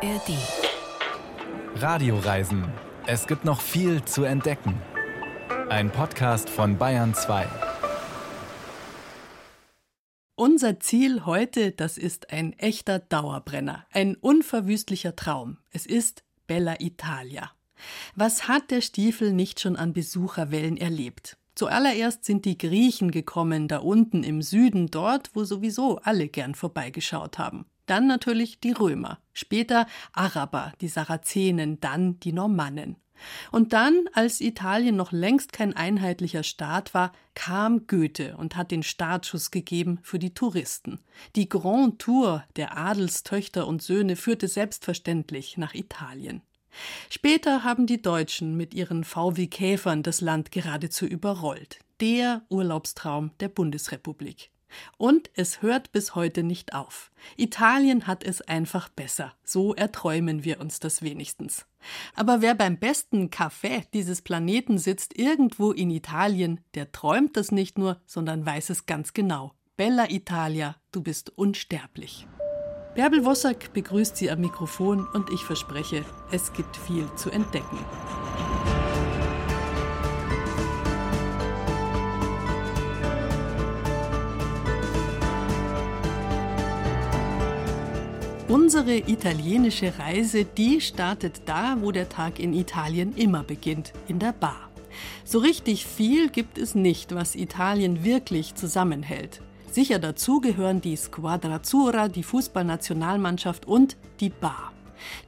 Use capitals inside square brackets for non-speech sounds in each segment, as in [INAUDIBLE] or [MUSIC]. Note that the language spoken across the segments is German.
ARD. Radioreisen. Es gibt noch viel zu entdecken. Ein Podcast von Bayern 2. Unser Ziel heute, das ist ein echter Dauerbrenner, ein unverwüstlicher Traum. Es ist Bella Italia. Was hat der Stiefel nicht schon an Besucherwellen erlebt? Zuallererst sind die Griechen gekommen, da unten im Süden, dort, wo sowieso alle gern vorbeigeschaut haben. Dann natürlich die Römer, später Araber, die Sarazenen, dann die Normannen. Und dann, als Italien noch längst kein einheitlicher Staat war, kam Goethe und hat den Startschuss gegeben für die Touristen. Die Grand Tour der Adelstöchter und Söhne führte selbstverständlich nach Italien. Später haben die Deutschen mit ihren VW Käfern das Land geradezu überrollt. Der Urlaubstraum der Bundesrepublik. Und es hört bis heute nicht auf. Italien hat es einfach besser. So erträumen wir uns das wenigstens. Aber wer beim besten Café dieses Planeten sitzt, irgendwo in Italien, der träumt das nicht nur, sondern weiß es ganz genau. Bella Italia, du bist unsterblich. Bärbel Wossack begrüßt Sie am Mikrofon und ich verspreche, es gibt viel zu entdecken. Unsere italienische Reise, die startet da, wo der Tag in Italien immer beginnt, in der Bar. So richtig viel gibt es nicht, was Italien wirklich zusammenhält. Sicher dazu gehören die Squadra Azzurra, die Fußballnationalmannschaft und die Bar.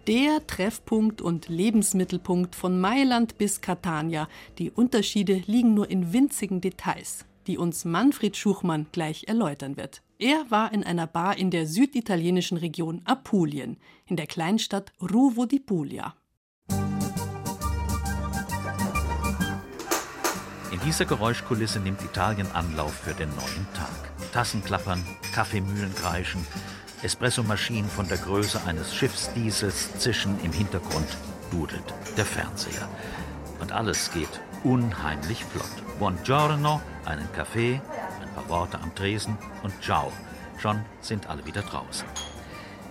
Der Treffpunkt und Lebensmittelpunkt von Mailand bis Catania. Die Unterschiede liegen nur in winzigen Details, die uns Manfred Schuchmann gleich erläutern wird. Er war in einer Bar in der süditalienischen Region Apulien, in der Kleinstadt Ruvo di Puglia. In dieser Geräuschkulisse nimmt Italien Anlauf für den neuen Tag. Tassen klappern, Kaffeemühlen kreischen, Espressomaschinen von der Größe eines Schiffsdiesels zischen im Hintergrund, dudelt der Fernseher. Und alles geht unheimlich flott. Buongiorno, einen Kaffee, paar Worte am Tresen und ciao. Schon sind alle wieder draußen.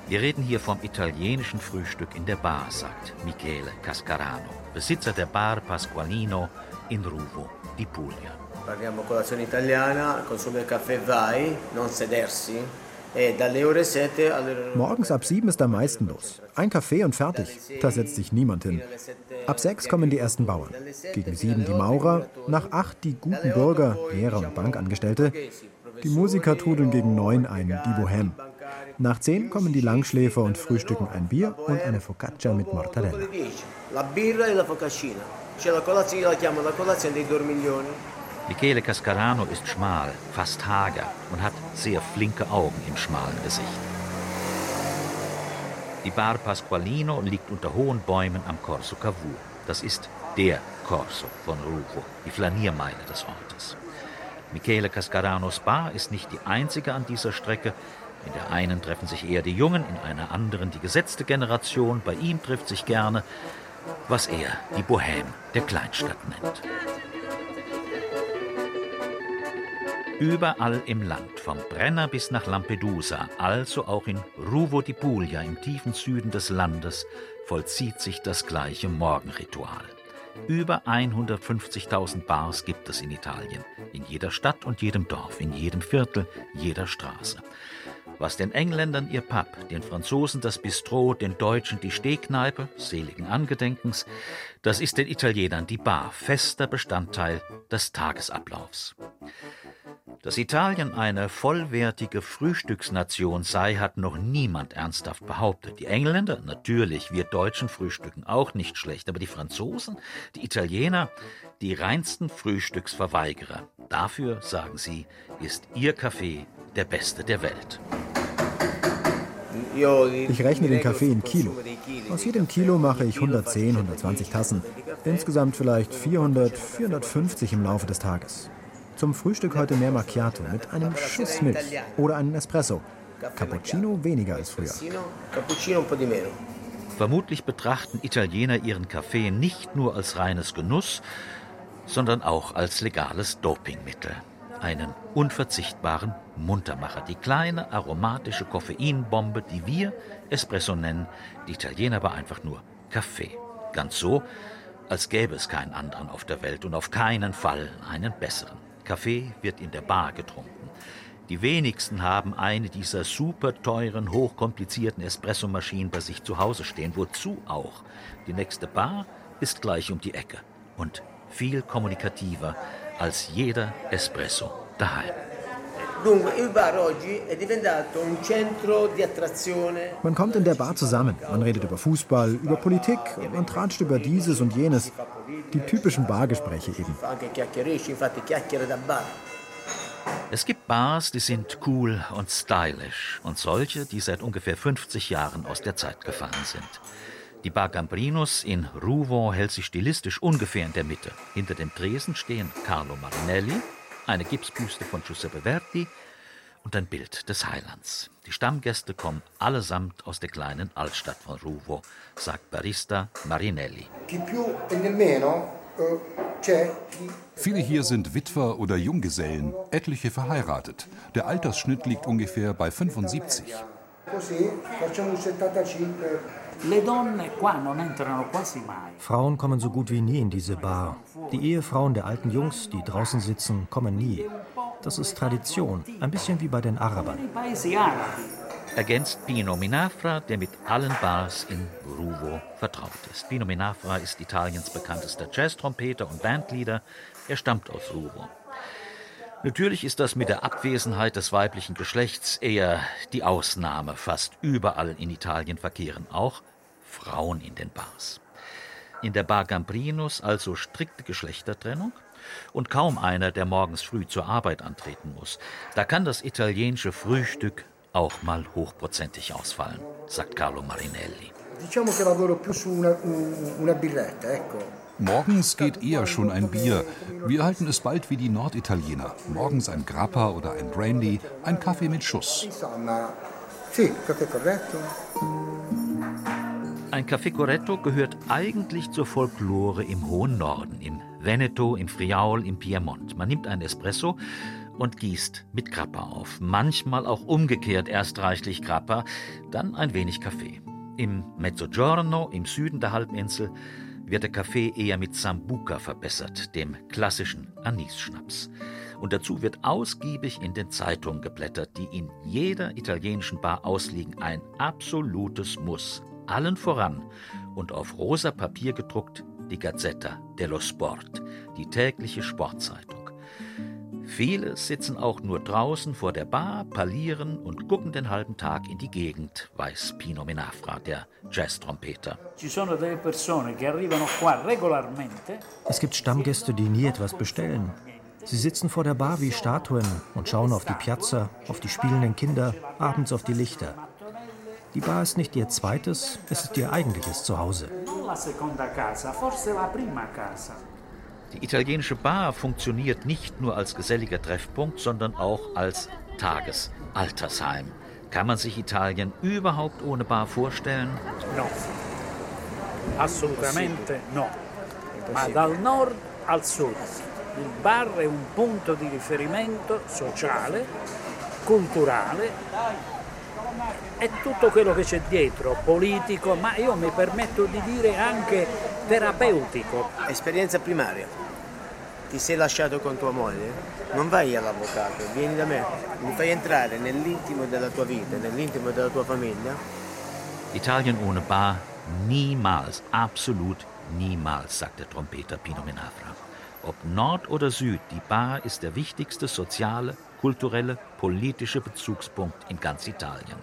Wir reden hier vom italienischen Frühstück in der Bar, sagt Michele Cascarano, Besitzer der Bar Pasqualino in Ruvo di Puglia. Parliamo colazione italiana, Konsum del Kaffee vai, non sedersi. E Morgens ab sieben ist am meisten los. Ein Kaffee und fertig. Da setzt sich niemand hin. Ab sechs kommen die ersten Bauern. Gegen sieben die Maurer. Nach acht die guten Bürger, Lehrer und Bankangestellte. Die Musiker trudeln gegen neun ein, die Bohème. Nach zehn kommen die Langschläfer und frühstücken ein Bier und eine Focaccia mit Mortadella. La birra e la focaccina. C'è la colazione, la chiamo la colazione dei dormiglioni. Michele Cascarano ist schmal, fast hager und hat sehr flinke Augen im schmalen Gesicht. Die Bar Pasqualino liegt unter hohen Bäumen am Corso Cavour. Das ist der Corso von Ruvo, die Flaniermeile des Ortes. Michele Cascaranos Bar ist nicht die einzige an dieser Strecke. In der einen treffen sich eher die Jungen, in einer anderen die gesetzte Generation. Bei ihm trifft sich gerne, was er die Bohème der Kleinstadt nennt. Überall im Land, vom Brenner bis nach Lampedusa, also auch in Ruvo di Puglia im tiefen Süden des Landes, vollzieht sich das gleiche Morgenritual. Über 150.000 Bars gibt es in Italien, in jeder Stadt und jedem Dorf, in jedem Viertel, jeder Straße. Was den Engländern ihr Pub, den Franzosen das Bistro, den Deutschen die Stehkneipe, seligen Angedenkens, das ist den Italienern die Bar, fester Bestandteil des Tagesablaufs. Dass Italien eine vollwertige Frühstücksnation sei, hat noch niemand ernsthaft behauptet. Die Engländer, natürlich, wir Deutschen frühstücken auch nicht schlecht, aber die Franzosen, die Italiener, die reinsten Frühstücksverweigerer. Dafür, sagen sie, ist ihr Kaffee der beste der Welt. Ich rechne den Kaffee in Kilo. Aus jedem Kilo mache ich 110, 120 Tassen. Insgesamt vielleicht 400, 450 im Laufe des Tages. Zum Frühstück heute mehr Macchiato mit einem Schuss Milch oder einen Espresso. Cappuccino weniger als früher. Vermutlich betrachten Italiener ihren Kaffee nicht nur als reines Genuss, sondern auch als legales Dopingmittel. Einen unverzichtbaren Muntermacher, die kleine aromatische Koffeinbombe, die wir Espresso nennen, die Italiener aber einfach nur Kaffee. Ganz so, als gäbe es keinen anderen auf der Welt und auf keinen Fall einen besseren. Kaffee wird in der Bar getrunken. Die wenigsten haben eine dieser super teuren, hochkomplizierten Espressomaschinen bei sich zu Hause stehen. Wozu auch? Die nächste Bar ist gleich um die Ecke und viel kommunikativer als jeder Espresso daheim. Man kommt in der Bar zusammen, man redet über Fußball, über Politik, man tratscht über dieses und jenes. Die typischen Bargespräche eben. Es gibt Bars, die sind cool und stylisch und solche, die seit ungefähr 50 Jahren aus der Zeit gefallen sind. Die Bar Gambrinus in Rouvon hält sich stilistisch ungefähr in der Mitte. Hinter dem Tresen stehen Carlo Marinelli, eine Gipsbüste von Giuseppe Verdi und ein Bild des Heilands. Die Stammgäste kommen allesamt aus der kleinen Altstadt von Ruvo, sagt Barista Marinelli. Viele hier sind Witwer oder Junggesellen, etliche verheiratet. Der Altersschnitt liegt ungefähr bei 75. Frauen kommen so gut wie nie in diese Bar. Die Ehefrauen der alten Jungs, die draußen sitzen, kommen nie. Das ist Tradition, ein bisschen wie bei den Arabern. Ergänzt Pino Minafra, der mit allen Bars in Ruvo vertraut ist. Pino Minafra ist Italiens bekanntester Jazz-Trompeter und Bandleader. Er stammt aus Ruvo. Natürlich ist das mit der Abwesenheit des weiblichen Geschlechts eher die Ausnahme. Fast überall in Italien verkehren auch Frauen in den Bars. In der Bar Gambrinus also strikte Geschlechtertrennung und kaum einer, der morgens früh zur Arbeit antreten muss. Da kann das italienische Frühstück auch mal hochprozentig ausfallen, sagt Carlo Marinelli. Morgens geht eher schon ein Bier. Wir halten es bald wie die Norditaliener. Morgens ein Grappa oder ein Brandy, ein Kaffee mit Schuss. Ein Café Corretto gehört eigentlich zur Folklore im hohen Norden, im Veneto, im Friaul, im Piemont. Man nimmt einen Espresso und gießt mit Grappa auf. Manchmal auch umgekehrt erst reichlich Grappa, dann ein wenig Kaffee. Im Mezzogiorno, im Süden der Halbinsel, wird der Kaffee eher mit Sambuca verbessert, dem klassischen Anis-Schnaps. Und dazu wird ausgiebig in den Zeitungen geblättert, die in jeder italienischen Bar ausliegen. Ein absolutes Muss. Allen voran und auf rosa Papier gedruckt die Gazzetta dello Sport, die tägliche Sportzeitung. Viele sitzen auch nur draußen vor der Bar, parlieren und gucken den halben Tag in die Gegend, weiß Pino Menafra, der Jazz-Trompeter. Es gibt Stammgäste, die nie etwas bestellen. Sie sitzen vor der Bar wie Statuen und schauen auf die Piazza, auf die spielenden Kinder, abends auf die Lichter. Die Bar ist nicht ihr zweites, es ist ihr eigentliches Zuhause. Die italienische Bar funktioniert nicht nur als geselliger Treffpunkt, sondern auch als Tagesaltersheim. Kann man sich Italien überhaupt ohne Bar vorstellen? No, assolutamente no. Ma dal nord al sud. Il bar è un punto di riferimento sociale, culturale e tutto quello che c'è dietro, politico, ma io mi permetto di dire anche terapeutico. Esperienza primaria. Ti sei lasciato con tua moglie? Non vai all'avvocato, vieni da me. Mi fai entrare nell'intimo della tua vita, nell'intimo della tua famiglia. Italien ohne Bar niemals, absolut niemals, sagt der Trompeter Pino Menafra. Ob Nord oder Süd, die Bar ist der wichtigste soziale, kulturelle, politische Bezugspunkt in ganz Italien.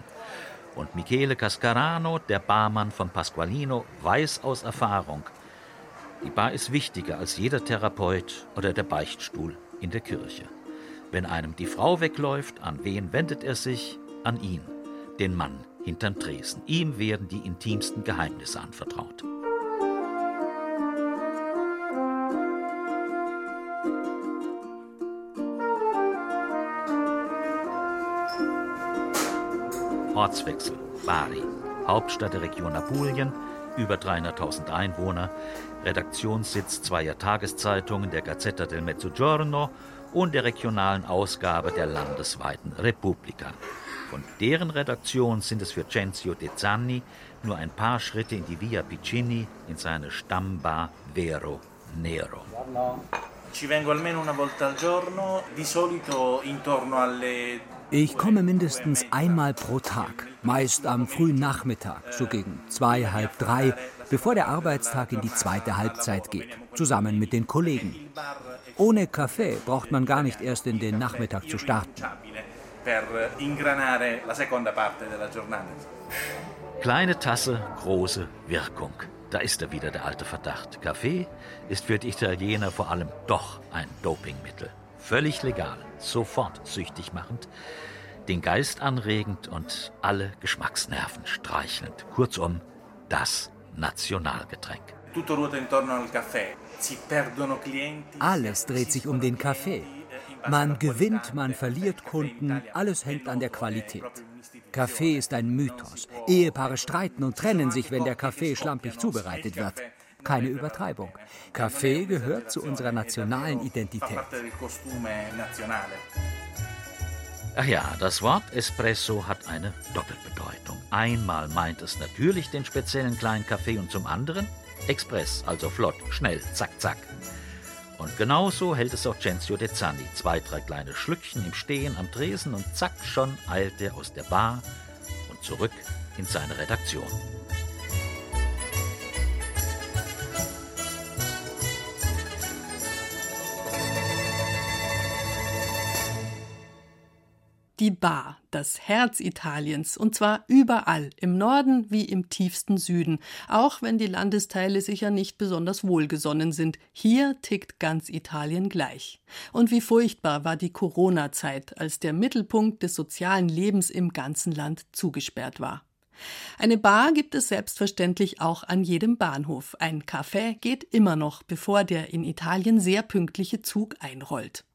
Und Michele Cascarano, der Barmann von Pasqualino, weiß aus Erfahrung, die Bar ist wichtiger als jeder Therapeut oder der Beichtstuhl in der Kirche. Wenn einem die Frau wegläuft, an wen wendet er sich? An ihn, den Mann hinterm Tresen. Ihm werden die intimsten Geheimnisse anvertraut. Ortswechsel, Bari, Hauptstadt der Region Apulien, über 300.000 Einwohner, Redaktionssitz zweier Tageszeitungen, der Gazzetta del Mezzogiorno und der regionalen Ausgabe der landesweiten Repubblica. Von deren Redaktion sind es für Cenzio De Zanni nur ein paar Schritte in die Via Piccini in seine Stammbar Vero Nero. Ich komme mindestens einmal pro Tag, meist am frühen Nachmittag, so gegen zwei, halb drei, bevor der Arbeitstag in die zweite Halbzeit geht, zusammen mit den Kollegen. Ohne Kaffee braucht man gar nicht erst in den Nachmittag zu starten. Kleine Tasse, große Wirkung. Da ist er wieder, der alte Verdacht. Kaffee ist für die Italiener vor allem doch ein Dopingmittel. Völlig legal, sofort süchtig machend, den Geist anregend und alle Geschmacksnerven streichelnd. Kurzum, das Nationalgetränk. Alles dreht sich um den Kaffee. Man gewinnt, man verliert Kunden, alles hängt an der Qualität. Kaffee ist ein Mythos. Ehepaare streiten und trennen sich, wenn der Kaffee schlampig zubereitet wird. Keine Übertreibung. Kaffee gehört zu unserer nationalen Identität. Ach ja, das Wort Espresso hat eine Doppelbedeutung. Einmal meint es natürlich den speziellen kleinen Kaffee und zum anderen Express, also flott, schnell, zack, zack. Und genauso hält es auch Cenzio De Zanni. Zwei, drei kleine Schlückchen im Stehen am Tresen und zack, schon eilt er aus der Bar und zurück in seine Redaktion. Die Bar, das Herz Italiens, und zwar überall, im Norden wie im tiefsten Süden, auch wenn die Landesteile sicher nicht besonders wohlgesonnen sind. Hier tickt ganz Italien gleich. Und wie furchtbar war die Corona-Zeit, als der Mittelpunkt des sozialen Lebens im ganzen Land zugesperrt war. Eine Bar gibt es selbstverständlich auch an jedem Bahnhof. Ein Café geht immer noch, bevor der in Italien sehr pünktliche Zug einrollt.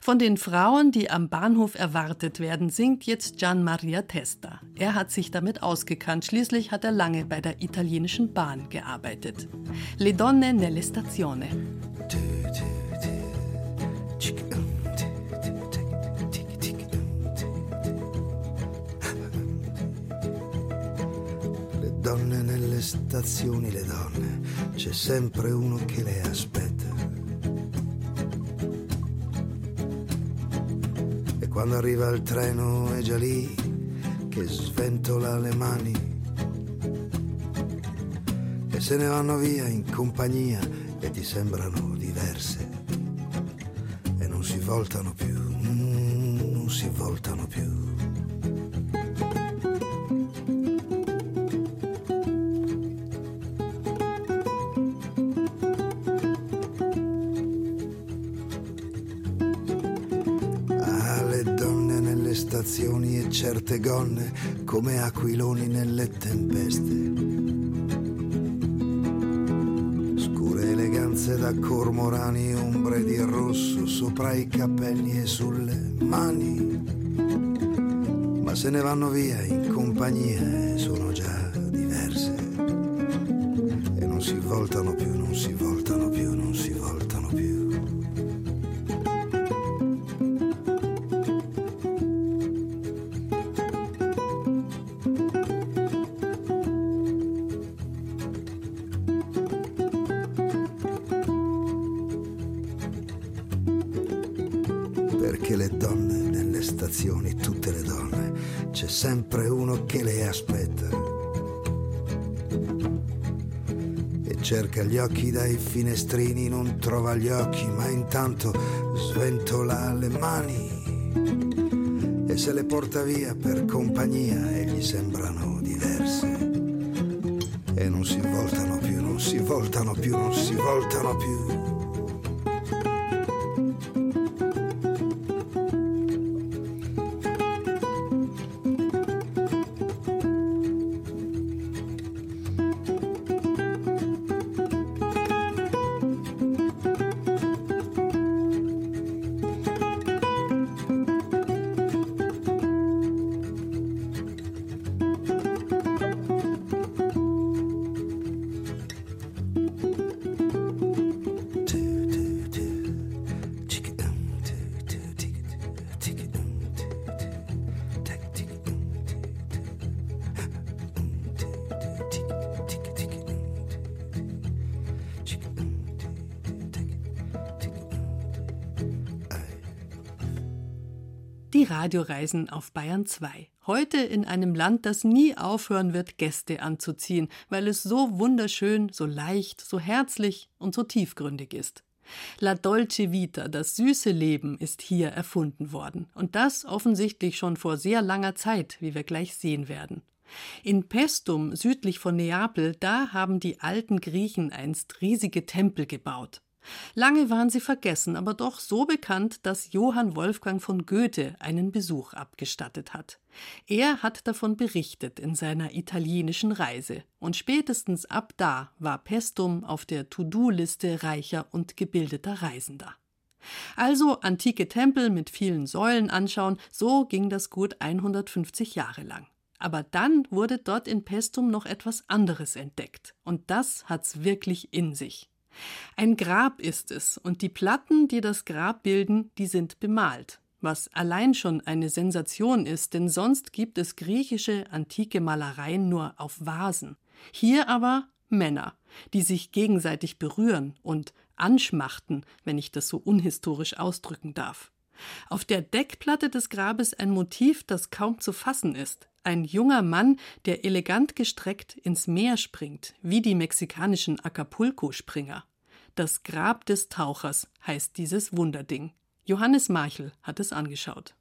Von den Frauen, die am Bahnhof erwartet werden, singt jetzt Gian Maria Testa. Er hat sich damit ausgekannt, schließlich hat er lange bei der italienischen Bahn gearbeitet. Le donne nelle stazione. Le donne nelle stazioni, le donne, c'è sempre uno che le aspetta Quando arriva il treno è già lì che sventola le mani e se ne vanno via in compagnia e ti sembrano diverse e non si voltano più, mm, non si voltano più. Certe gonne come aquiloni nelle tempeste. Scure eleganze da cormorani, ombre di rosso sopra i capelli e sulle mani. Ma se ne vanno via in compagnia e sono già diverse. E non si voltano più, non si voltano sempre uno che le aspetta. E cerca gli occhi dai finestrini, non trova gli occhi, ma intanto sventola le mani. E se le porta via per compagnia e gli sembrano diverse. E non si voltano più, non si voltano più, non si voltano più. Radioreisen auf Bayern 2. Heute in einem Land, das nie aufhören wird, Gäste anzuziehen, weil es so wunderschön, so leicht, so herzlich und so tiefgründig ist. La Dolce Vita, das süße Leben, ist hier erfunden worden. Und das offensichtlich schon vor sehr langer Zeit, wie wir gleich sehen werden. In Pestum, südlich von Neapel, da haben die alten Griechen einst riesige Tempel gebaut. Lange waren sie vergessen, aber doch so bekannt, dass Johann Wolfgang von Goethe einen Besuch abgestattet hat. Er hat davon berichtet in seiner italienischen Reise, und spätestens ab da war Pestum auf der To-Do-Liste reicher und gebildeter Reisender. Also antike Tempel mit vielen Säulen anschauen, so ging das gut 150 Jahre lang. Aber dann wurde dort in Pestum noch etwas anderes entdeckt, und das hat's wirklich in sich. Ein Grab ist es, und die Platten, die das Grab bilden, die sind bemalt, was allein schon eine Sensation ist, denn sonst gibt es griechische antike Malereien nur auf Vasen. Hier aber Männer, die sich gegenseitig berühren und anschmachten, wenn ich das so unhistorisch ausdrücken darf. Auf der Deckplatte des Grabes ein Motiv, das kaum zu fassen ist. Ein junger Mann, der elegant gestreckt ins Meer springt, wie die mexikanischen Acapulco-Springer. Das Grab des Tauchers heißt dieses Wunderding. Johannes Marchel hat es angeschaut.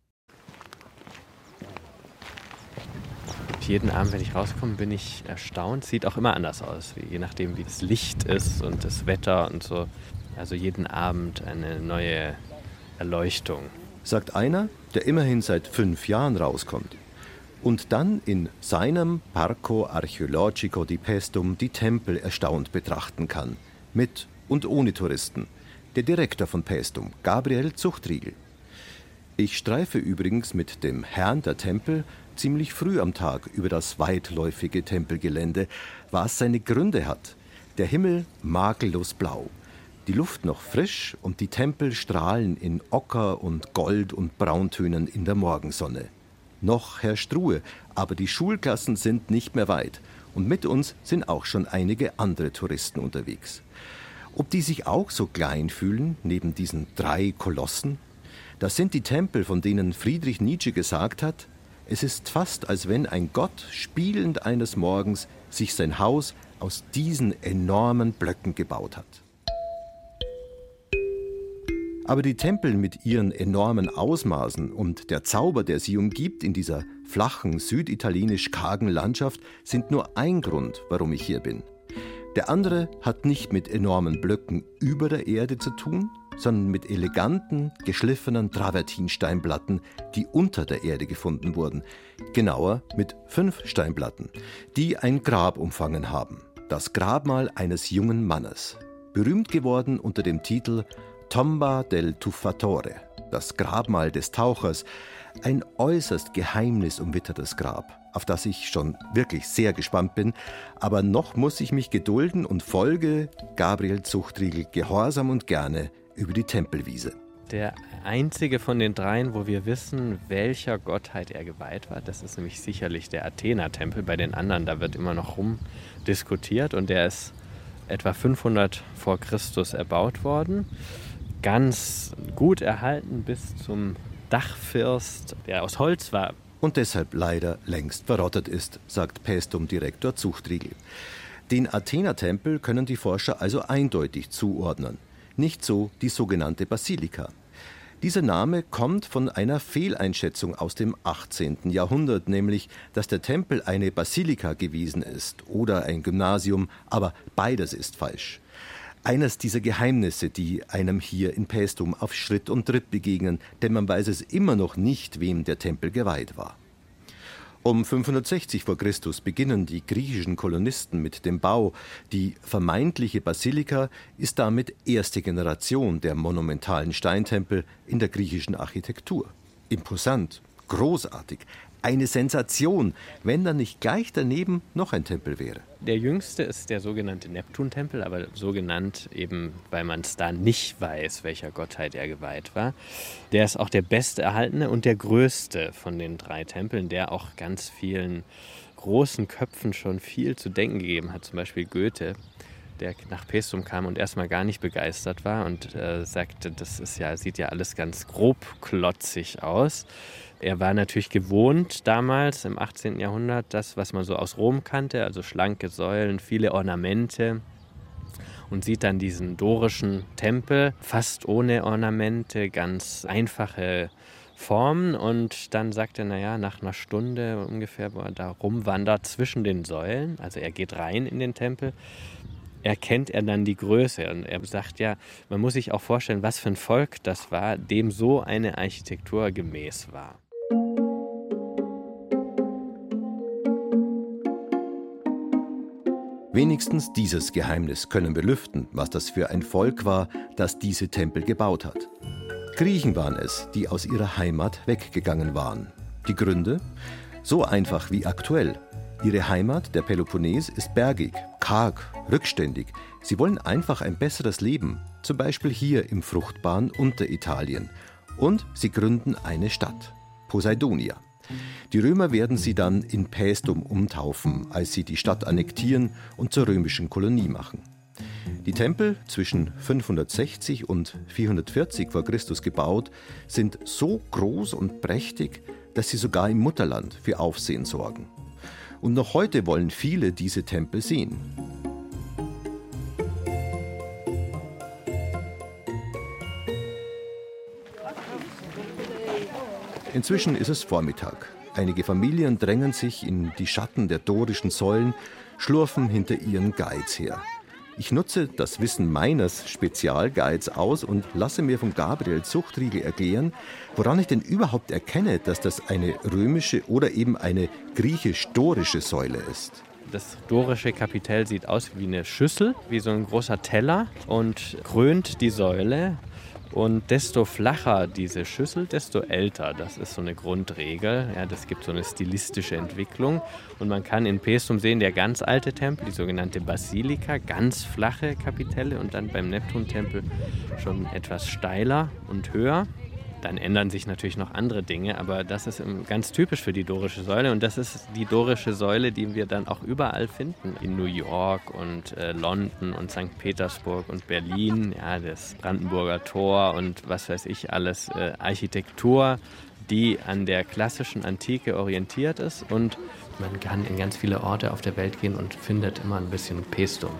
Jeden Abend, wenn ich rauskomme, bin ich erstaunt. Sieht auch immer anders aus, je nachdem, wie das Licht ist und das Wetter und so. Also jeden Abend eine neue Erleuchtung. Sagt einer, der immerhin seit fünf Jahren rauskommt und dann in seinem Parco Archeologico di Pestum die Tempel erstaunt betrachten kann, mit und ohne Touristen. Der Direktor von Pestum, Gabriel Zuchtriegel. Ich streife übrigens mit dem Herrn der Tempel ziemlich früh am Tag über das weitläufige Tempelgelände, was seine Gründe hat. Der Himmel makellos blau, die Luft noch frisch und die Tempel strahlen in Ocker und Gold und Brauntönen in der Morgensonne. Noch herrscht Ruhe, aber die Schulklassen sind nicht mehr weit und mit uns sind auch schon einige andere Touristen unterwegs. Ob die sich auch so klein fühlen neben diesen drei Kolossen? Das sind die Tempel, von denen Friedrich Nietzsche gesagt hat, es ist fast, als wenn ein Gott spielend eines Morgens sich sein Haus aus diesen enormen Blöcken gebaut hat. Aber die Tempel mit ihren enormen Ausmaßen und der Zauber, der sie umgibt in dieser flachen, süditalienisch kargen Landschaft, sind nur ein Grund, warum ich hier bin. Der andere hat nicht mit enormen Blöcken über der Erde zu tun, sondern mit eleganten, geschliffenen Travertinsteinplatten, die unter der Erde gefunden wurden. Genauer mit fünf Steinplatten, die ein Grab umfangen haben. Das Grabmal eines jungen Mannes. Berühmt geworden unter dem Titel Tomba del Tuffatore, das Grabmal des Tauchers, ein äußerst geheimnisumwittertes Grab, auf das ich schon wirklich sehr gespannt bin, aber noch muss ich mich gedulden und folge Gabriel Zuchtriegel gehorsam und gerne über die Tempelwiese. Der einzige von den dreien, wo wir wissen, welcher Gottheit er geweiht war, das ist nämlich sicherlich der Athena-Tempel. Bei den anderen, da wird immer noch rumdiskutiert und der ist etwa 500 vor Christus erbaut worden ganz gut erhalten bis zum Dachfirst, der aus Holz war. Und deshalb leider längst verrottet ist, sagt Pestum-Direktor Zuchtriegel. Den Athena-Tempel können die Forscher also eindeutig zuordnen. Nicht so die sogenannte Basilika. Dieser Name kommt von einer Fehleinschätzung aus dem 18. Jahrhundert, nämlich, dass der Tempel eine Basilika gewesen ist oder ein Gymnasium, aber beides ist falsch eines dieser Geheimnisse, die einem hier in Paestum auf Schritt und Tritt begegnen, denn man weiß es immer noch nicht, wem der Tempel geweiht war. Um 560 vor Christus beginnen die griechischen Kolonisten mit dem Bau. Die vermeintliche Basilika ist damit erste Generation der monumentalen Steintempel in der griechischen Architektur. Imposant, großartig, eine Sensation, wenn da nicht gleich daneben noch ein Tempel wäre. Der jüngste ist der sogenannte Neptuntempel, aber so genannt eben, weil man es da nicht weiß, welcher Gottheit er geweiht war. Der ist auch der beste erhaltene und der größte von den drei Tempeln, der auch ganz vielen großen Köpfen schon viel zu denken gegeben hat, zum Beispiel Goethe. der nach Pestum kam und erstmal gar nicht begeistert war und äh, sagte, das ist ja, sieht ja alles ganz grobklotzig aus. Er war natürlich gewohnt damals im 18. Jahrhundert, das, was man so aus Rom kannte, also schlanke Säulen, viele Ornamente, und sieht dann diesen dorischen Tempel fast ohne Ornamente, ganz einfache Formen und dann sagt er, naja, nach einer Stunde ungefähr, wo er da rumwandert zwischen den Säulen, also er geht rein in den Tempel, erkennt er dann die Größe. Und er sagt ja, man muss sich auch vorstellen, was für ein Volk das war, dem so eine Architektur gemäß war. Wenigstens dieses Geheimnis können wir lüften, was das für ein Volk war, das diese Tempel gebaut hat. Griechen waren es, die aus ihrer Heimat weggegangen waren. Die Gründe? So einfach wie aktuell. Ihre Heimat, der Peloponnes, ist bergig, karg, rückständig. Sie wollen einfach ein besseres Leben, zum Beispiel hier im fruchtbaren Unteritalien. Und sie gründen eine Stadt, Poseidonia. Die Römer werden sie dann in Paestum umtaufen, als sie die Stadt annektieren und zur römischen Kolonie machen. Die Tempel zwischen 560 und 440 vor Christus gebaut sind so groß und prächtig, dass sie sogar im Mutterland für Aufsehen sorgen. Und noch heute wollen viele diese Tempel sehen. Inzwischen ist es Vormittag. Einige Familien drängen sich in die Schatten der dorischen Säulen, schlurfen hinter ihren Guides her. Ich nutze das Wissen meines Spezialguides aus und lasse mir von Gabriel Zuchtriegel erklären, woran ich denn überhaupt erkenne, dass das eine römische oder eben eine griechisch-dorische Säule ist. Das dorische Kapitell sieht aus wie eine Schüssel, wie so ein großer Teller und krönt die Säule und desto flacher diese Schüssel, desto älter. Das ist so eine Grundregel. Ja, das gibt so eine stilistische Entwicklung. Und man kann in Pestum sehen, der ganz alte Tempel, die sogenannte Basilika, ganz flache Kapitelle und dann beim Neptuntempel schon etwas steiler und höher. Dann ändern sich natürlich noch andere Dinge, aber das ist ganz typisch für die dorische Säule und das ist die dorische Säule, die wir dann auch überall finden. In New York und äh, London und St. Petersburg und Berlin, ja, das Brandenburger Tor und was weiß ich alles, äh, Architektur, die an der klassischen Antike orientiert ist und man kann in ganz viele Orte auf der Welt gehen und findet immer ein bisschen Pestum.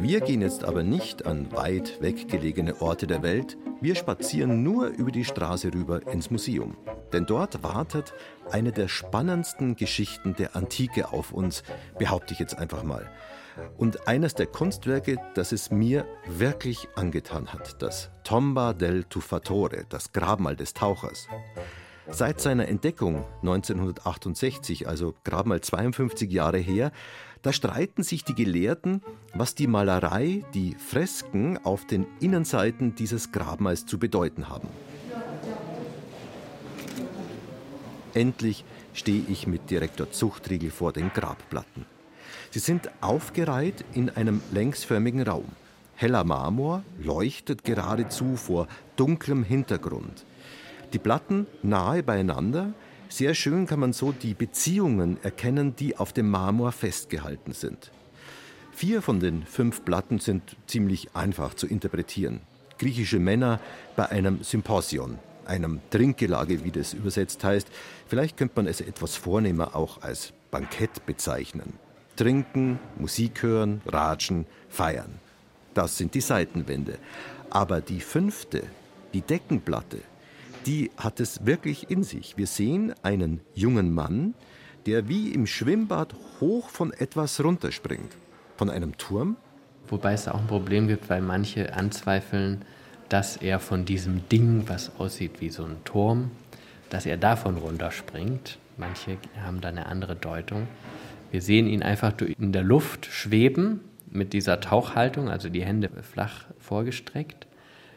Wir gehen jetzt aber nicht an weit weggelegene Orte der Welt, wir spazieren nur über die Straße rüber ins Museum. Denn dort wartet eine der spannendsten Geschichten der Antike auf uns, behaupte ich jetzt einfach mal. Und eines der Kunstwerke, das es mir wirklich angetan hat, das Tomba del Tuffatore, das Grabmal des Tauchers. Seit seiner Entdeckung 1968, also gerade mal 52 Jahre her, da streiten sich die Gelehrten, was die Malerei, die Fresken auf den Innenseiten dieses Grabmals zu bedeuten haben. Endlich stehe ich mit Direktor Zuchtriegel vor den Grabplatten. Sie sind aufgereiht in einem längsförmigen Raum. Heller Marmor leuchtet geradezu vor dunklem Hintergrund. Die Platten nahe beieinander, sehr schön kann man so die Beziehungen erkennen, die auf dem Marmor festgehalten sind. Vier von den fünf Platten sind ziemlich einfach zu interpretieren. Griechische Männer bei einem Symposion, einem Trinkgelage, wie das übersetzt heißt. Vielleicht könnte man es etwas vornehmer auch als Bankett bezeichnen. Trinken, Musik hören, ratschen, feiern. Das sind die Seitenwände. Aber die fünfte, die Deckenplatte, die hat es wirklich in sich. Wir sehen einen jungen Mann, der wie im Schwimmbad hoch von etwas runterspringt. Von einem Turm. Wobei es auch ein Problem gibt, weil manche anzweifeln, dass er von diesem Ding, was aussieht wie so ein Turm, dass er davon runterspringt. Manche haben da eine andere Deutung. Wir sehen ihn einfach in der Luft schweben mit dieser Tauchhaltung, also die Hände flach vorgestreckt.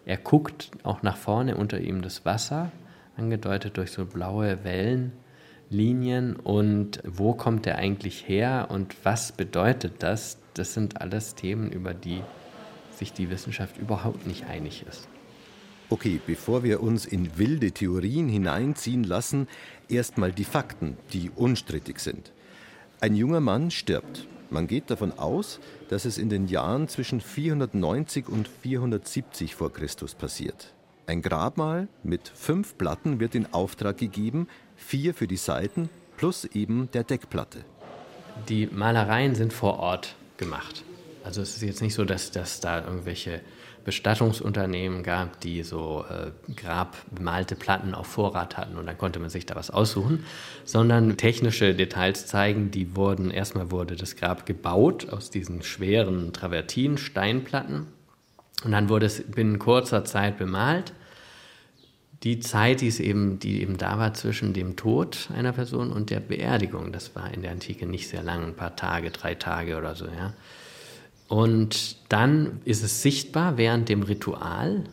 Er guckt auch nach vorne unter ihm das Wasser, angedeutet durch so blaue Wellenlinien. Und wo kommt er eigentlich her und was bedeutet das? Das sind alles Themen, über die sich die Wissenschaft überhaupt nicht einig ist. Okay, bevor wir uns in wilde Theorien hineinziehen lassen, erstmal die Fakten, die unstrittig sind. Ein junger Mann stirbt. Man geht davon aus, dass es in den Jahren zwischen 490 und 470 vor Christus passiert. Ein Grabmal mit fünf Platten wird in Auftrag gegeben, vier für die Seiten plus eben der Deckplatte. Die Malereien sind vor Ort gemacht. Also es ist jetzt nicht so, dass, dass da irgendwelche Bestattungsunternehmen gab, die so äh, grabbemalte Platten auf Vorrat hatten und dann konnte man sich da was aussuchen, sondern technische Details zeigen, die wurden, erstmal wurde das Grab gebaut aus diesen schweren Travertin, Steinplatten und dann wurde es binnen kurzer Zeit bemalt. Die Zeit, die, es eben, die eben da war zwischen dem Tod einer Person und der Beerdigung, das war in der Antike nicht sehr lang, ein paar Tage, drei Tage oder so, ja. Und dann ist es sichtbar während dem Ritual,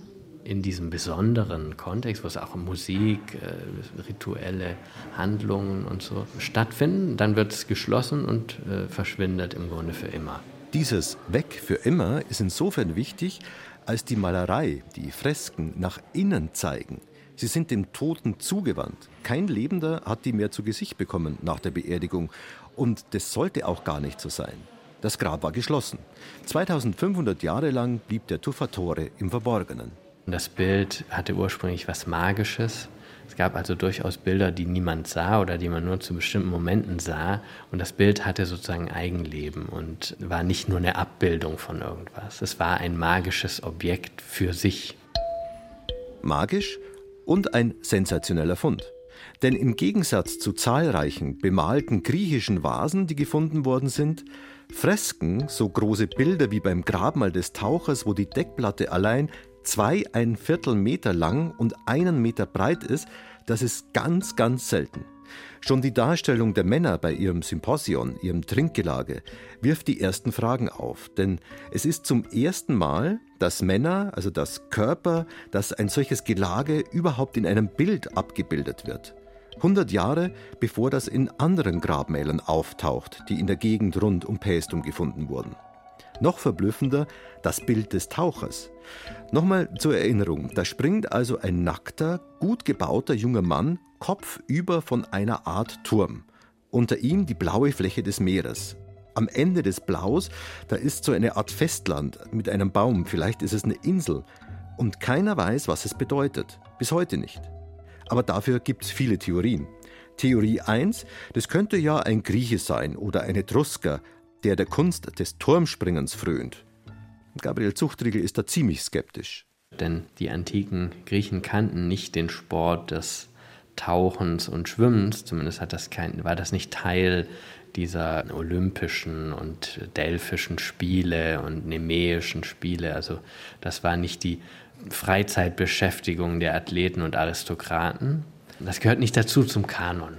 in diesem besonderen Kontext, wo es auch Musik, äh, rituelle Handlungen und so stattfinden, dann wird es geschlossen und äh, verschwindet im Grunde für immer. Dieses Weg für immer ist insofern wichtig, als die Malerei, die Fresken nach innen zeigen. Sie sind dem Toten zugewandt. Kein Lebender hat die mehr zu Gesicht bekommen nach der Beerdigung. Und das sollte auch gar nicht so sein. Das Grab war geschlossen. 2500 Jahre lang blieb der Tuffatore im Verborgenen. Das Bild hatte ursprünglich was Magisches. Es gab also durchaus Bilder, die niemand sah oder die man nur zu bestimmten Momenten sah. Und das Bild hatte sozusagen Eigenleben und war nicht nur eine Abbildung von irgendwas. Es war ein magisches Objekt für sich. Magisch und ein sensationeller Fund. Denn im Gegensatz zu zahlreichen bemalten griechischen Vasen, die gefunden worden sind, Fresken, so große Bilder wie beim Grabmal des Tauchers, wo die Deckplatte allein zwei Viertel Meter lang und einen Meter breit ist, das ist ganz, ganz selten. Schon die Darstellung der Männer bei ihrem Symposion, ihrem Trinkgelage, wirft die ersten Fragen auf. Denn es ist zum ersten Mal, dass Männer, also das Körper, dass ein solches Gelage überhaupt in einem Bild abgebildet wird. 100 Jahre bevor das in anderen Grabmälern auftaucht, die in der Gegend rund um Paestum gefunden wurden. Noch verblüffender das Bild des Tauchers. Nochmal zur Erinnerung, da springt also ein nackter, gut gebauter junger Mann kopfüber von einer Art Turm. Unter ihm die blaue Fläche des Meeres. Am Ende des Blaus, da ist so eine Art Festland mit einem Baum, vielleicht ist es eine Insel. Und keiner weiß, was es bedeutet. Bis heute nicht. Aber dafür gibt es viele Theorien. Theorie 1, das könnte ja ein Grieche sein oder ein Etrusker, der der Kunst des Turmspringens frönt. Gabriel Zuchtriegel ist da ziemlich skeptisch. Denn die antiken Griechen kannten nicht den Sport des Tauchens und Schwimmens, zumindest das kein, war das nicht Teil dieser olympischen und delphischen Spiele und nemäischen Spiele. Also das war nicht die Freizeitbeschäftigung der Athleten und Aristokraten. Das gehört nicht dazu zum Kanon.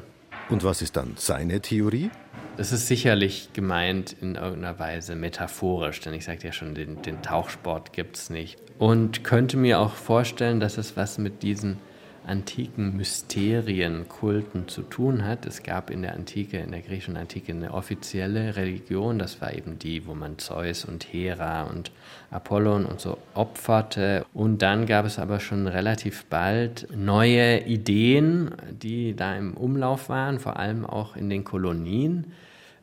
Und was ist dann seine Theorie? Das ist sicherlich gemeint in irgendeiner Weise metaphorisch, denn ich sagte ja schon, den, den Tauchsport gibt es nicht. Und könnte mir auch vorstellen, dass es was mit diesen antiken Mysterien, Kulten zu tun hat. Es gab in der Antike, in der griechischen Antike eine offizielle Religion, das war eben die, wo man Zeus und Hera und Apollon und so opferte. Und dann gab es aber schon relativ bald neue Ideen, die da im Umlauf waren, vor allem auch in den Kolonien.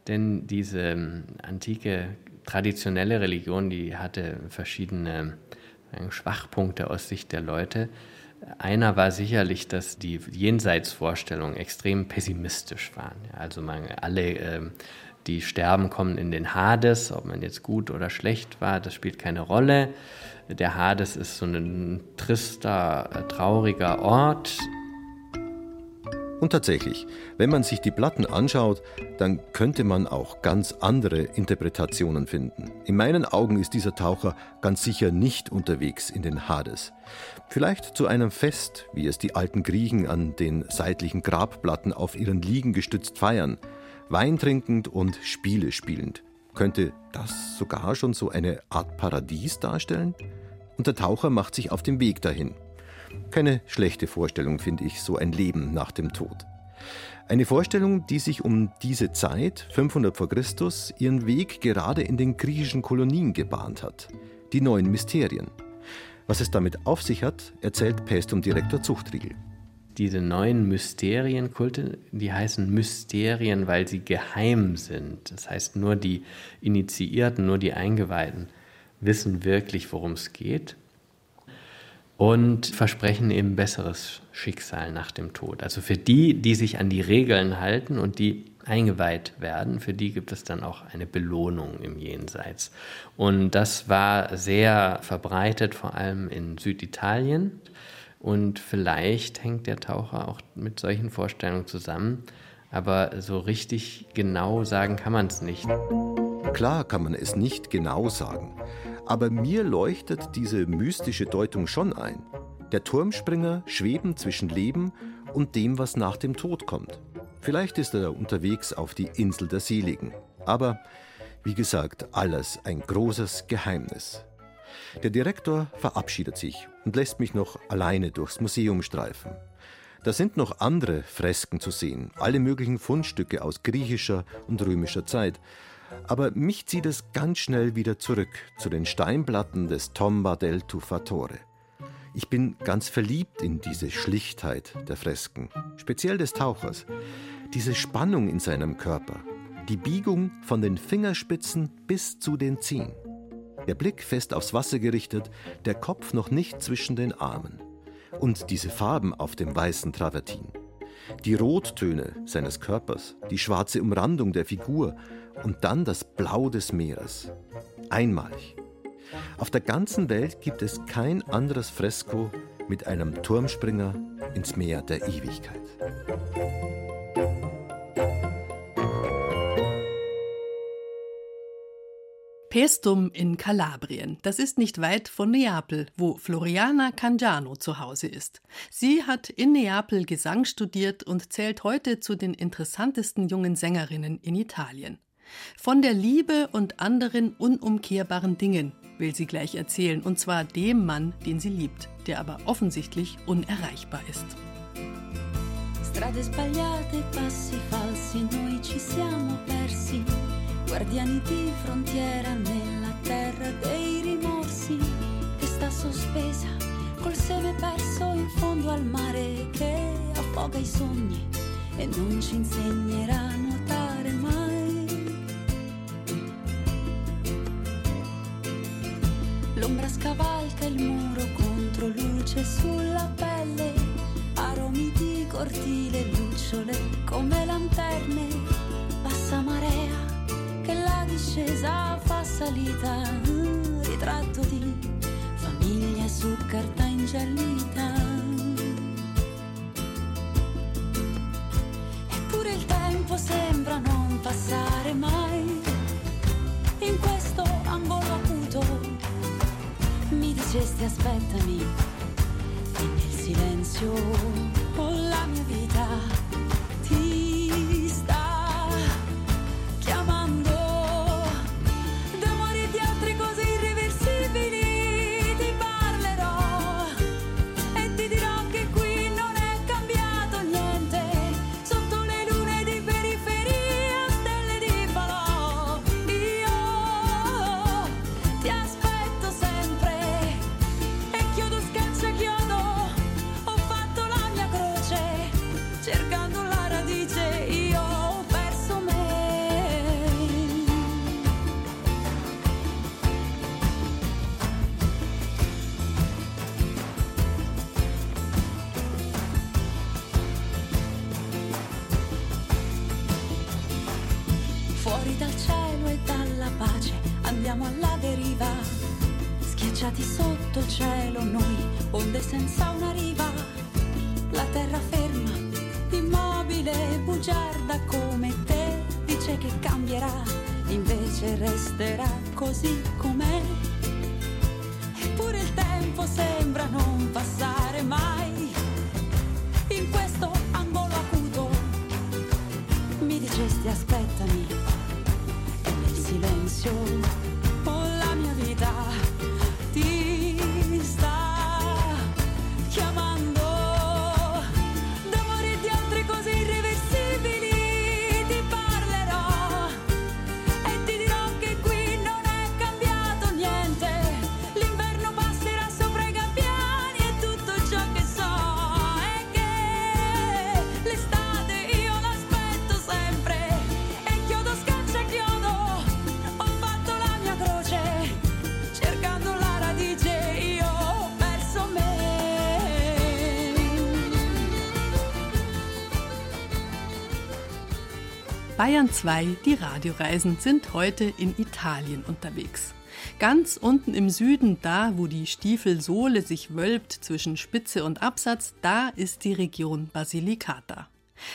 Denn diese ähm, antike traditionelle Religion, die hatte verschiedene Schwachpunkte aus Sicht der Leute. Einer war sicherlich, dass die Jenseitsvorstellungen extrem pessimistisch waren. Also man, alle, ähm, die sterben, kommen in den Hades, ob man jetzt gut oder schlecht war, das spielt keine Rolle. Der Hades ist so ein trister, äh, trauriger Ort, und tatsächlich, wenn man sich die Platten anschaut, dann könnte man auch ganz andere Interpretationen finden. In meinen Augen ist dieser Taucher ganz sicher nicht unterwegs in den Hades. Vielleicht zu einem Fest, wie es die alten Griechen an den seitlichen Grabplatten auf ihren Liegen gestützt feiern, Wein trinkend und Spiele spielend. Könnte das sogar schon so eine Art Paradies darstellen? Und der Taucher macht sich auf den Weg dahin. Keine schlechte Vorstellung, finde ich, so ein Leben nach dem Tod. Eine Vorstellung, die sich um diese Zeit, 500 vor Christus, ihren Weg gerade in den griechischen Kolonien gebahnt hat. Die neuen Mysterien. Was es damit auf sich hat, erzählt Pestum-Direktor Zuchtriegel. diese neuen Mysterienkulte, die heißen Mysterien, weil sie geheim sind. Das heißt, nur die Initiierten, nur die Eingeweihten wissen wirklich, worum es geht und versprechen eben besseres Schicksal nach dem Tod. Also für die, die sich an die Regeln halten und die eingeweiht werden, für die gibt es dann auch eine Belohnung im Jenseits. Und das war sehr verbreitet, vor allem in Süditalien. Und vielleicht hängt der Taucher auch mit solchen Vorstellungen zusammen, aber so richtig genau sagen kann man es nicht. Klar kann man es nicht genau sagen, aber mir leuchtet diese mystische Deutung schon ein. Der Turmspringer schweben zwischen Leben und dem, was nach dem Tod kommt. Vielleicht ist er unterwegs auf die Insel der Seligen. Aber, wie gesagt, alles ein großes Geheimnis. Der Direktor verabschiedet sich und lässt mich noch alleine durchs Museum streifen. Da sind noch andere Fresken zu sehen, alle möglichen Fundstücke aus griechischer und römischer Zeit. Aber mich zieht es ganz schnell wieder zurück zu den Steinplatten des Tomba del Tuffatore. Ich bin ganz verliebt in diese Schlichtheit der Fresken, speziell des Tauchers, diese Spannung in seinem Körper, die Biegung von den Fingerspitzen bis zu den Zehen. Der Blick fest aufs Wasser gerichtet, der Kopf noch nicht zwischen den Armen. Und diese Farben auf dem weißen Travertin. Die Rottöne seines Körpers, die schwarze Umrandung der Figur und dann das Blau des Meeres. Einmalig. Auf der ganzen Welt gibt es kein anderes Fresko mit einem Turmspringer ins Meer der Ewigkeit. Pestum in Kalabrien. Das ist nicht weit von Neapel, wo Floriana Cangiano zu Hause ist. Sie hat in Neapel Gesang studiert und zählt heute zu den interessantesten jungen Sängerinnen in Italien. Von der Liebe und anderen unumkehrbaren Dingen will sie gleich erzählen, und zwar dem Mann, den sie liebt, der aber offensichtlich unerreichbar ist. Strade sbagliate, passi falsi, noi ci siamo persi. guardiani di frontiera nella terra dei rimorsi che sta sospesa col seme perso in fondo al mare che affoga i sogni e non ci insegnerà a nuotare mai. L'ombra scavalca il muro contro luce sulla pelle, aromi di cortile, lucciole come lanterne, passa marea che la discesa fa salita, ritratto di famiglia su carta ingiallita. Eppure il tempo sembra non passare mai Dicesti aspettami e nel silenzio cambierà, invece resterà così com'è. Eppure il tempo sembra non passare mai. In questo angolo acuto mi dicesti aspettami e nel silenzio Bayern 2, die Radioreisen, sind heute in Italien unterwegs. Ganz unten im Süden, da wo die Stiefelsohle sich wölbt zwischen Spitze und Absatz, da ist die Region Basilicata.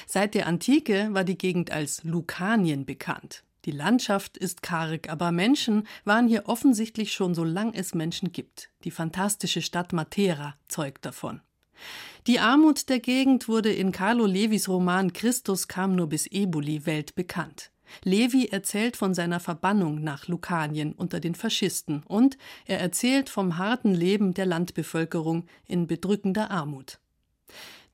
Seit der Antike war die Gegend als Lucanien bekannt. Die Landschaft ist karg, aber Menschen waren hier offensichtlich schon so lang es Menschen gibt. Die fantastische Stadt Matera zeugt davon. Die Armut der Gegend wurde in Carlo Levis Roman Christus kam nur bis Eboli weltbekannt. Levi erzählt von seiner Verbannung nach Lukanien unter den Faschisten und er erzählt vom harten Leben der Landbevölkerung in bedrückender Armut.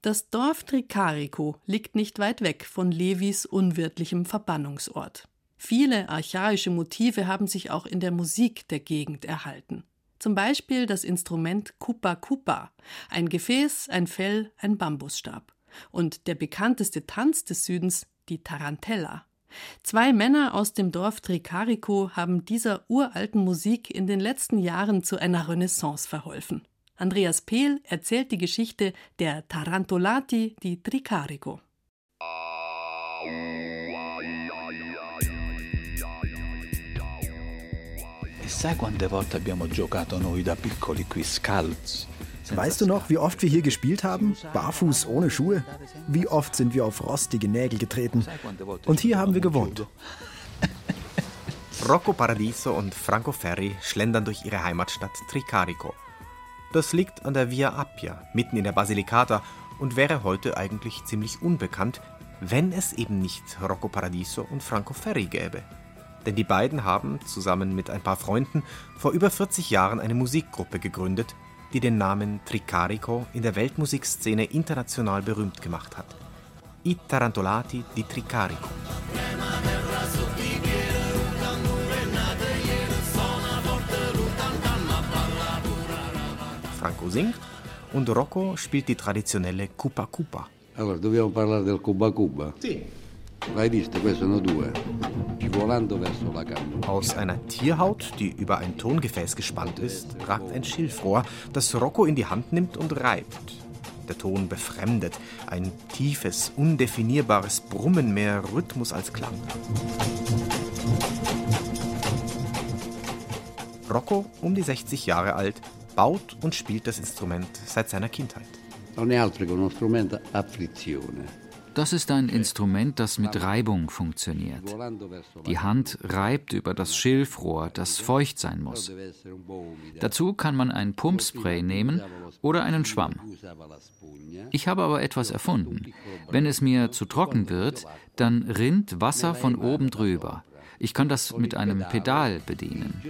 Das Dorf Tricarico liegt nicht weit weg von Levis unwirtlichem Verbannungsort. Viele archaische Motive haben sich auch in der Musik der Gegend erhalten. Zum Beispiel das Instrument Kupa Kupa, ein Gefäß, ein Fell, ein Bambusstab. Und der bekannteste Tanz des Südens, die Tarantella. Zwei Männer aus dem Dorf Tricarico haben dieser uralten Musik in den letzten Jahren zu einer Renaissance verholfen. Andreas Pehl erzählt die Geschichte der Tarantolati di Tricarico. Sai quante volte abbiamo giocato noi da piccoli qui scalzi? Weißt du noch, wie oft wir hier gespielt haben? Barfuß, ohne Schuhe? Wie oft sind wir auf rostige Nägel getreten? Und hier haben wir gewohnt. Rocco Paradiso und Franco Ferri schlendern durch ihre Heimatstadt Tricarico. Das liegt an der Via Appia, mitten in der Basilicata und wäre heute eigentlich ziemlich unbekannt, wenn es eben nicht Rocco Paradiso und Franco Ferri gäbe. Denn die beiden haben, zusammen mit ein paar Freunden, vor über 40 Jahren eine Musikgruppe gegründet, die den Namen Tricarico in der Weltmusikszene international berühmt gemacht hat. I Tarantolati di Tricarico. Franco singt und Rocco spielt die traditionelle Cupa Cupa. Allora, dobbiamo parlare del Cuba Cuba? Sì. L'hai visto? Queste sono due. Volando verso la camera. Aus einer Tierhaut, die über ein Tongefäß gespannt ist, ragt ein Schilfrohr, das Rocco in die Hand nimmt und reibt. Der Ton befremdet, ein tiefes, undefinierbares Brummen mehr Rhythmus als Klang. Rocco, um die 60 Jahre alt, baut und spielt das Instrument seit seiner Kindheit. Non è altro che uno strumento a frizione. Das ist ein Instrument, das mit Reibung funktioniert. Die Hand reibt über das Schilfrohr, das feucht sein muss. Dazu kann man ein Pumpspray nehmen oder einen Schwamm. Ich habe aber etwas erfunden. Wenn es mir zu trocken wird, dann rinnt Wasser von oben drüber. Ich kann das mit einem Pedal bedienen.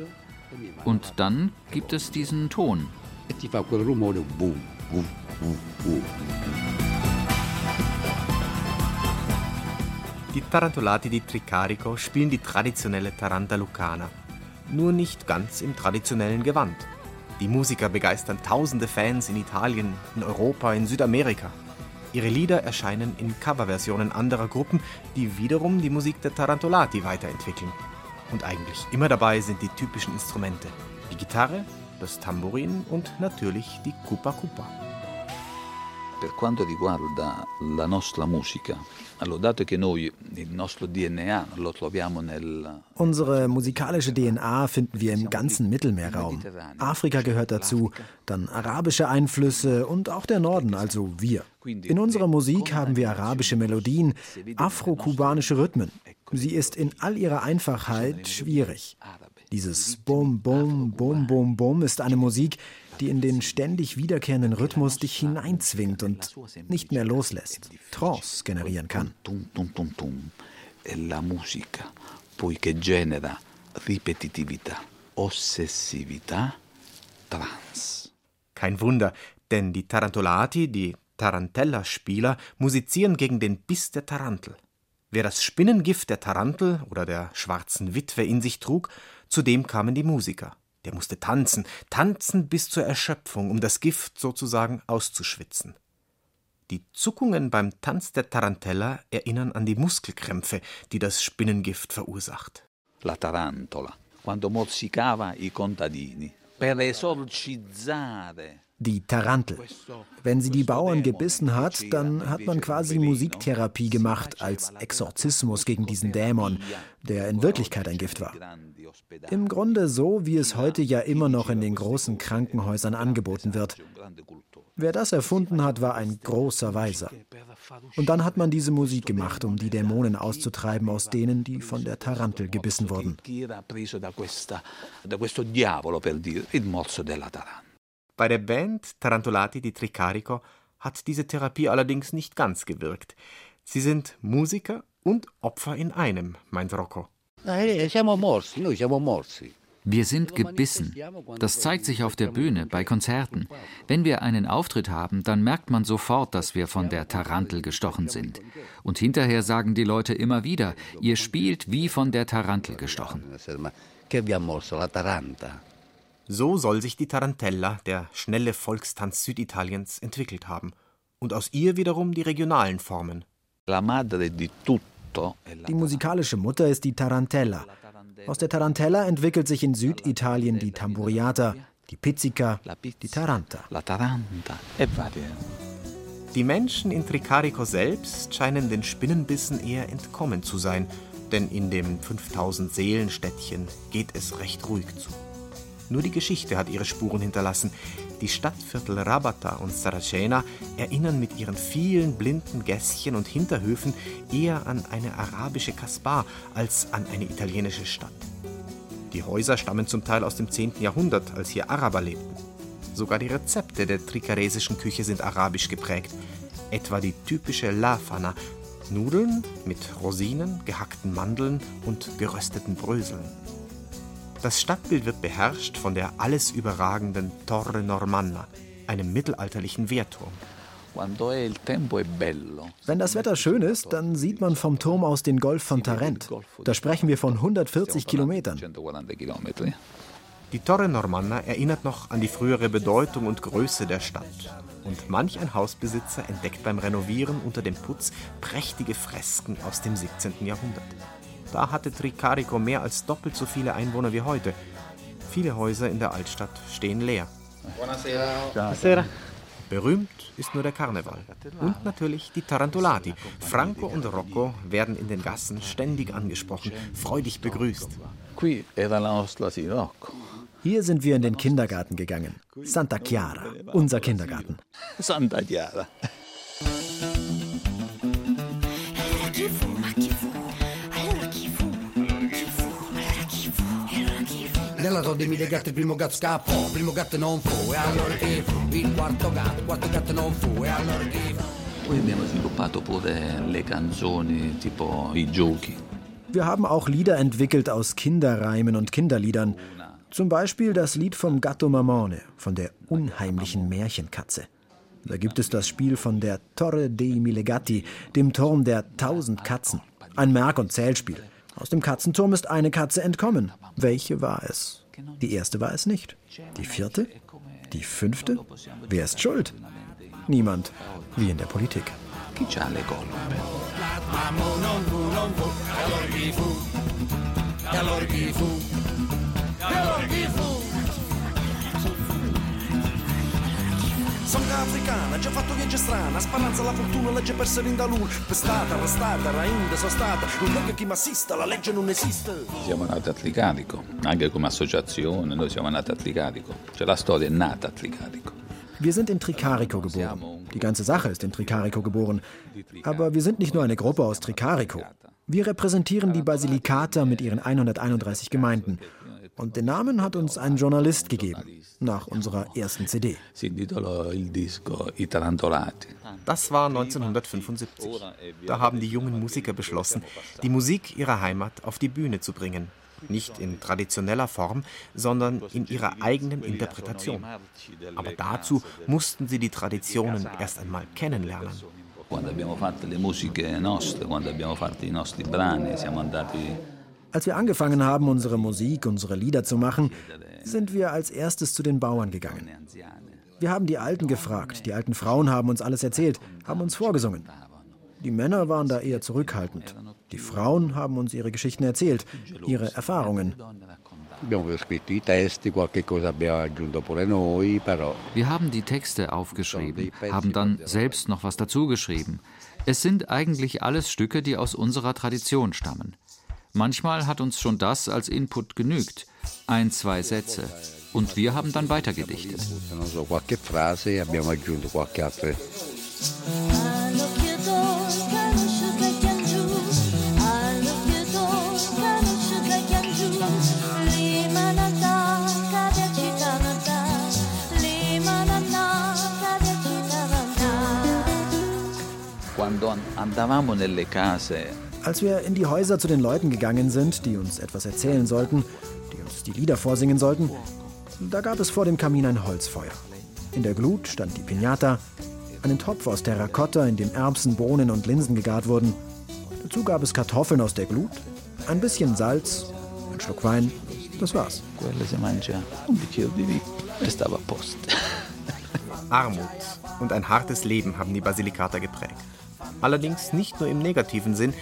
Und dann gibt es diesen Ton. Die Tarantolati di Tricarico spielen die traditionelle Taranta Lucana, nur nicht ganz im traditionellen Gewand. Die Musiker begeistern tausende Fans in Italien, in Europa, in Südamerika. Ihre Lieder erscheinen in Coverversionen anderer Gruppen, die wiederum die Musik der Tarantolati weiterentwickeln. Und eigentlich immer dabei sind die typischen Instrumente: die Gitarre, das Tambourin und natürlich die Cupa Cupa. Per quanto riguarda la nostra musica, Unsere musikalische DNA finden wir im ganzen Mittelmeerraum. Afrika gehört dazu, dann arabische Einflüsse und auch der Norden, also wir. In unserer Musik haben wir arabische Melodien, afro-kubanische Rhythmen. Sie ist in all ihrer Einfachheit schwierig. Dieses Bum, Bum, Bum, Bum, Bum ist eine Musik, die in den ständig wiederkehrenden Rhythmus dich hineinzwingt und nicht mehr loslässt, Trance generieren kann. La musica poi che genera ripetitività, ossessività, trance. Kein Wunder, denn die Tarantolati, die Tarantella-Spieler, musizieren gegen den Biss der Tarantel. Wer das Spinnengift der Tarantel oder der schwarzen Witwe in sich trug, zu dem kamen die Musiker. Der musste tanzen, tanzen bis zur Erschöpfung, um das Gift sozusagen auszuschwitzen. Die Zuckungen beim Tanz der Tarantella erinnern an die Muskelkrämpfe, die das Spinnengift verursacht. La tarantola, quando mozzicava i contadini, per esorcizzare die Tarantel. Wenn sie die Bauern gebissen hat, dann hat man quasi Musiktherapie gemacht als Exorzismus gegen diesen Dämon, der in Wirklichkeit ein Gift war. Im Grunde so, wie es heute ja immer noch in den großen Krankenhäusern angeboten wird. Wer das erfunden hat, war ein großer Weiser. Und dann hat man diese Musik gemacht, um die Dämonen auszutreiben aus denen, die von der Tarantel gebissen wurden. Bei der Band Tarantolati di Tricarico hat diese Therapie allerdings nicht ganz gewirkt. Sie sind Musiker und Opfer in einem, meint Rocco. Wir sind gebissen. Das zeigt sich auf der Bühne, bei Konzerten. Wenn wir einen Auftritt haben, dann merkt man sofort, dass wir von der Tarantel gestochen sind. Und hinterher sagen die Leute immer wieder, ihr spielt wie von der Tarantel gestochen. So soll sich die Tarantella, der schnelle Volkstanz Süditaliens, entwickelt haben. Und aus ihr wiederum die regionalen Formen. Die musikalische Mutter ist die Tarantella. Aus der Tarantella entwickelt sich in Süditalien die Tamburiata, die Pizzica, die Taranta. E die Menschen in Tricarico selbst scheinen den Spinnenbissen eher entkommen zu sein, denn in dem 5000 Seelenstädtchen geht es recht ruhig zu. Nur die Geschichte hat ihre Spuren hinterlassen. Die Stadtviertel Rabata und Saracena erinnern mit ihren vielen blinden Gässchen und Hinterhöfen eher an eine arabische Kaspar als an eine italienische Stadt. Die Häuser stammen zum Teil aus dem 10. Jahrhundert, als hier Araber lebten. Sogar die Rezepte der trikaresischen Küche sind arabisch geprägt. Etwa die typische Lafana, Nudeln mit Rosinen, gehackten Mandeln und gerösteten Bröseln. Das Stadtbild wird beherrscht von der alles überragenden Torre Normanna, einem mittelalterlichen Wehrturm. Wenn das Wetter schön ist, dann sieht man vom Turm aus den Golf von Tarent. Da sprechen wir von 140 Kilometern. Die Torre Normanna erinnert noch an die frühere Bedeutung und Größe der Stadt. Und manch ein Hausbesitzer entdeckt beim Renovieren unter dem Putz prächtige Fresken aus dem 17. Jahrhundert. Da hatte Tricarico mehr als doppelt so viele Einwohner wie heute. Viele Häuser in der Altstadt stehen leer. Buonasera. Berühmt ist nur der Karneval. Und natürlich die Tarantulati. Franco und Rocco werden in den Gassen ständig angesprochen, freudig begrüßt. Hier sind wir in den Kindergarten gegangen. Santa Chiara, unser Kindergarten. Santa Chiara. Nella Todd Emilia Gatto il primo gatto scappò, il primo gatto non fu, e allora che fu? Il quarto gatto, il quarto gatto non fu, e allora che fu? Poi abbiamo sviluppato pure le canzoni, tipo i giochi. Wir haben auch Lieder entwickelt aus Kinderreimen und Kinderliedern. Zum Beispiel das Lied vom Gatto Mamone, von der unheimlichen Märchenkatze. Da gibt es das Spiel von der Torre dei Mille Gatti, dem Turm der tausend Katzen. Ein Merk- und Zählspiel. Aus dem Katzenturm ist eine Katze entkommen. Welche war es? Die erste war es nicht. Die vierte? Die fünfte? Wer ist schuld? Niemand, wie in der Politik. Songa africana, già fatto viaggi strana, speranza la fortuna, legge persa in dalur, pestata, arrestata, rainda, sono stata, non è che chi mi assista, la legge non esiste. Siamo nati a Tricarico, anche come associazione, noi siamo nati a Tricarico, cioè la storia è nata a Tricarico. Wir sind in Tricarico geboren. Die ganze Sache ist in Tricarico geboren. Aber wir sind nicht nur eine Gruppe aus Tricarico. Wir repräsentieren die Basilicata mit ihren 131 Gemeinden. Und den Namen hat uns ein Journalist gegeben, nach unserer ersten CD. Das war 1975. Da haben die jungen Musiker beschlossen, die Musik ihrer Heimat auf die Bühne zu bringen. Nicht in traditioneller Form, sondern in ihrer eigenen Interpretation. Aber dazu mussten sie die Traditionen erst einmal kennenlernen. Quando abbiamo fatto le musiche nostre, quando abbiamo fatto i nostri brani, siamo andati als wir angefangen haben, unsere Musik, unsere Lieder zu machen, sind wir als erstes zu den Bauern gegangen. Wir haben die Alten gefragt, die alten Frauen haben uns alles erzählt, haben uns vorgesungen. Die Männer waren da eher zurückhaltend. Die Frauen haben uns ihre Geschichten erzählt, ihre Erfahrungen. Wir haben die Texte aufgeschrieben, haben dann selbst noch was dazugeschrieben. Es sind eigentlich alles Stücke, die aus unserer Tradition stammen. Manchmal hat uns schon das als Input genügt. Ein, zwei Sätze. Und wir haben dann weitergedichtet. Als wir in die Häuser zu den Leuten gegangen sind, die uns etwas erzählen sollten, die uns die Lieder vorsingen sollten, da gab es vor dem Kamin ein Holzfeuer. In der Glut stand die Pinata, einen Topf aus Terrakotta, in dem Erbsen, Bohnen und Linsen gegart wurden. Dazu gab es Kartoffeln aus der Glut, ein bisschen Salz, ein Schluck Wein, das war's. [LAUGHS] Armut und ein hartes Leben haben die Basilikata geprägt. Allerdings nicht nur im negativen Sinn,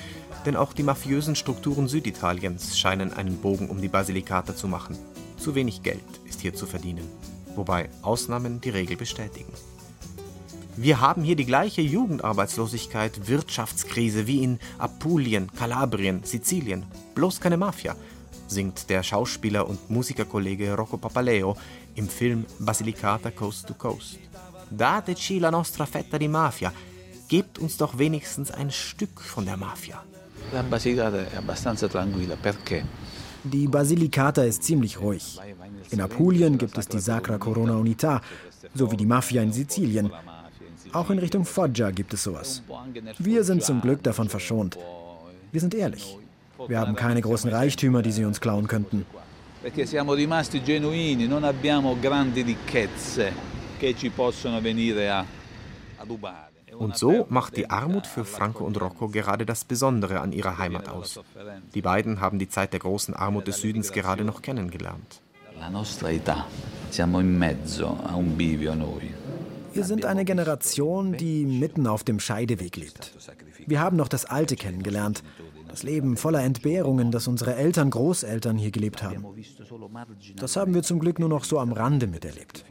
denn auch die mafiösen Strukturen Süditaliens scheinen einen Bogen um die Basilikata zu machen. Zu wenig Geld ist hier zu verdienen, wobei Ausnahmen die Regel bestätigen. Wir haben hier die gleiche Jugendarbeitslosigkeit, Wirtschaftskrise wie in Apulien, Kalabrien, Sizilien, bloß keine Mafia, singt der Schauspieler und Musikerkollege Rocco Papaleo im Film Basilicata Coast to Coast. Dateci la nostra fetta di Mafia, gebt uns doch wenigstens ein Stück von der Mafia. Die Basilicata ist ziemlich ruhig. In Apulien gibt es die Sacra Corona Unita, so wie die Mafia in Sizilien. Auch in Richtung Foggia gibt es sowas. Wir sind zum Glück davon verschont. Wir sind ehrlich. Wir haben keine großen Reichtümer, die sie uns klauen könnten. Perché siamo rimasti genuini, non abbiamo grandi ricchezze che ci possono venire a rubare. Und so macht die Armut für Franco und Rocco gerade das Besondere an ihrer Heimat aus. Die beiden haben die Zeit der großen Armut des Südens gerade noch kennengelernt. Wir sind eine Generation, die mitten auf dem Scheideweg lebt. Wir haben noch das Alte kennengelernt, das Leben voller Entbehrungen, das unsere Eltern, Großeltern hier gelebt haben. Das haben wir zum Glück nur noch so am Rande miterlebt.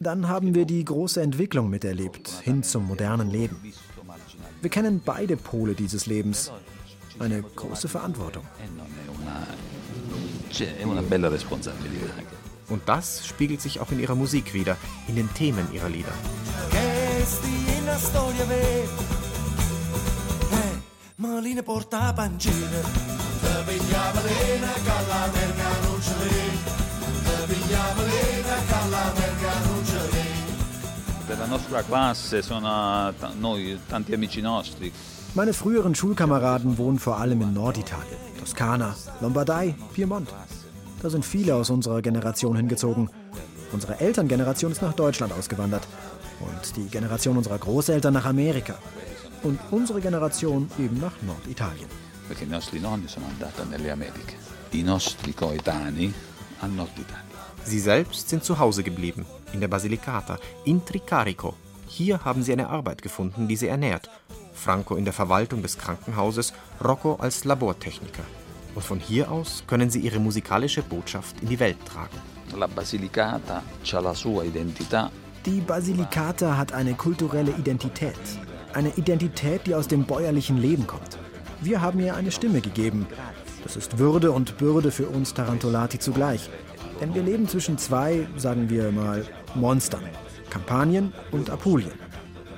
Dann haben wir die große Entwicklung miterlebt, hin zum modernen Leben. Wir kennen beide Pole dieses Lebens. Eine große Verantwortung. Und das spiegelt sich auch in ihrer Musik wieder, in den Themen ihrer Lieder. Maline della nostra classe sono noi, tanti amici nostri. Meine früheren Schulkameraden wohnen vor allem in Norditalien, Toskana, Lombardei, Piemont. Da sind viele aus unserer Generation hingezogen. Unsere Elterngeneration ist nach Deutschland ausgewandert und die Generation unserer Großeltern nach Amerika und unsere Generation eben nach Norditalien. Perché i nostri nonni sono andati nelle Americhe, i nostri coetanei a Norditalien. Sie selbst sind zu Hause geblieben, in der Basilicata, in Tricarico. Hier haben sie eine Arbeit gefunden, die sie ernährt. Franco in der Verwaltung des Krankenhauses, Rocco als Labortechniker. Und von hier aus können sie ihre musikalische Botschaft in die Welt tragen. La Basilicata ha la sua identità. Die Basilicata hat eine kulturelle Identität. Eine Identität, die aus dem bäuerlichen Leben kommt. Wir haben ihr eine Stimme gegeben. Das ist Würde und Bürde für uns Tarantolati zugleich. Denn wir leben zwischen zwei, sagen wir mal, Monstern. Kampanien und Apulien.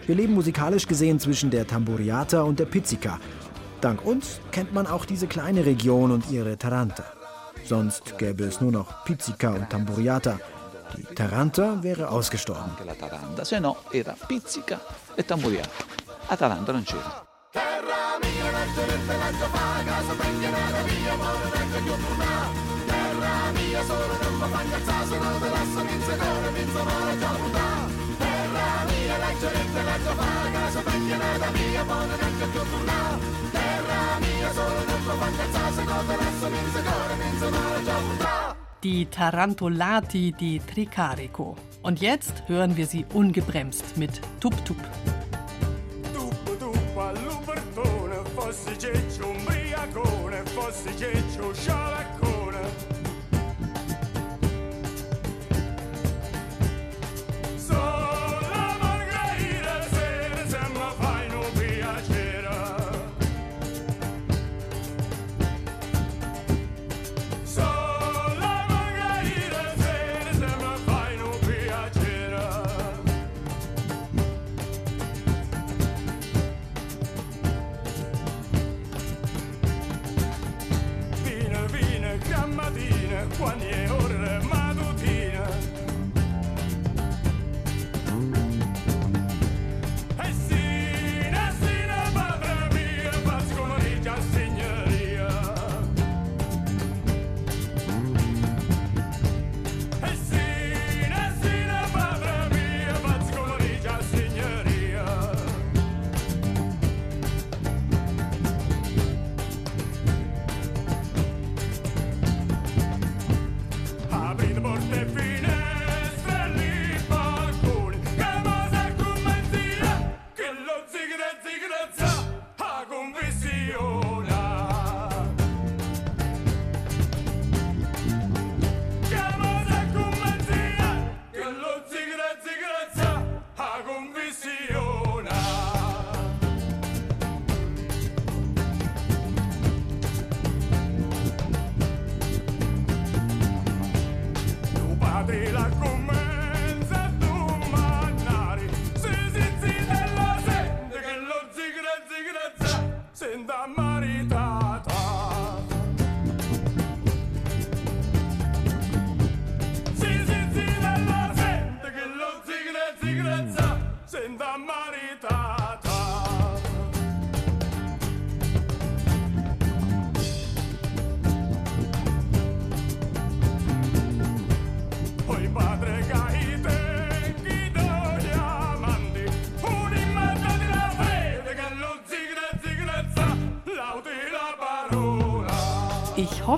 Wir leben musikalisch gesehen zwischen der Tamburiata und der Pizzica. Dank uns kennt man auch diese kleine Region und ihre Taranta. Sonst gäbe es nur noch Pizzica und Tamburiata. Die Taranta wäre ausgestorben. E. Terra mia, mia solo non mi fa incazzare se non te lascio vincitore vincerò già puntà terra mia leggeretta la tua paga se vecchia mia buona neanche più tornà terra mia solo non mi fa incazzare se non te lascio vincitore vincerò già puntà Die Tarantolati di Tricarico. Und jetzt hören wir sie ungebremst mit. Tup Tup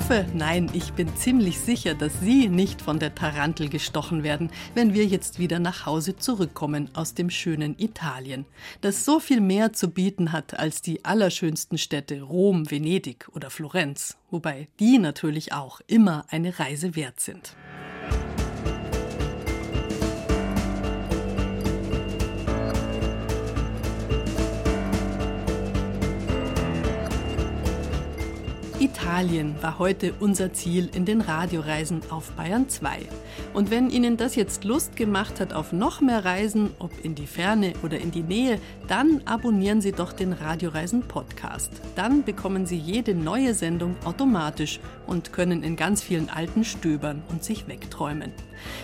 hoffe, nein, ich bin ziemlich sicher, dass Sie nicht von der Tarantel gestochen werden, wenn wir jetzt wieder nach Hause zurückkommen aus dem schönen Italien, das so viel mehr zu bieten hat als die allerschönsten Städte Rom, Venedig oder Florenz, wobei die natürlich auch immer eine Reise wert sind. Italien war heute unser Ziel in den Radioreisen auf Bayern 2. Und wenn Ihnen das jetzt Lust gemacht hat auf noch mehr Reisen, ob in die Ferne oder in die Nähe, dann abonnieren Sie doch den Radioreisen Podcast. Dann bekommen Sie jede neue Sendung automatisch und können in ganz vielen alten stöbern und sich wegträumen.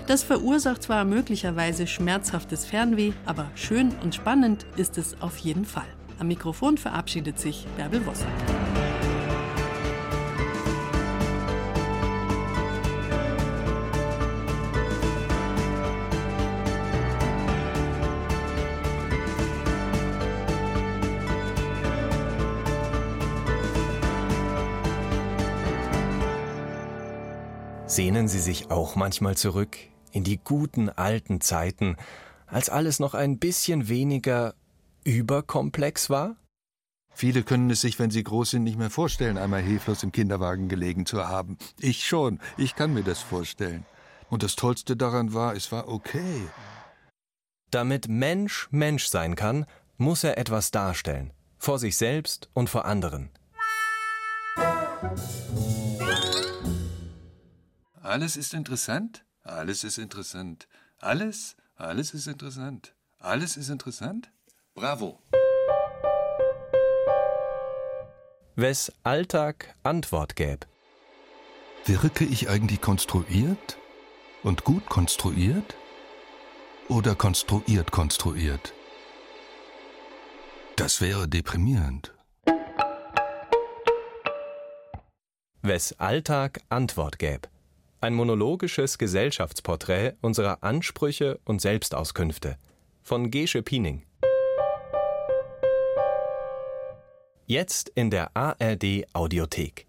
Das verursacht zwar möglicherweise schmerzhaftes Fernweh, aber schön und spannend ist es auf jeden Fall. Am Mikrofon verabschiedet sich Bärbel Wosser. Sehnen Sie sich auch manchmal zurück in die guten alten Zeiten, als alles noch ein bisschen weniger überkomplex war? Viele können es sich, wenn sie groß sind, nicht mehr vorstellen, einmal hilflos im Kinderwagen gelegen zu haben. Ich schon, ich kann mir das vorstellen. Und das Tollste daran war, es war okay. Damit Mensch Mensch sein kann, muss er etwas darstellen, vor sich selbst und vor anderen. Alles ist interessant. Alles ist interessant. Alles, alles ist interessant. Alles ist interessant. Bravo. Wes Alltag Antwort gäb. Wirke ich eigentlich konstruiert? Und gut konstruiert? Oder konstruiert konstruiert? Das wäre deprimierend. Wes Alltag Antwort gäb. Ein monologisches Gesellschaftsporträt unserer Ansprüche und Selbstauskünfte von Gesche Piening. Jetzt in der ARD Audiothek.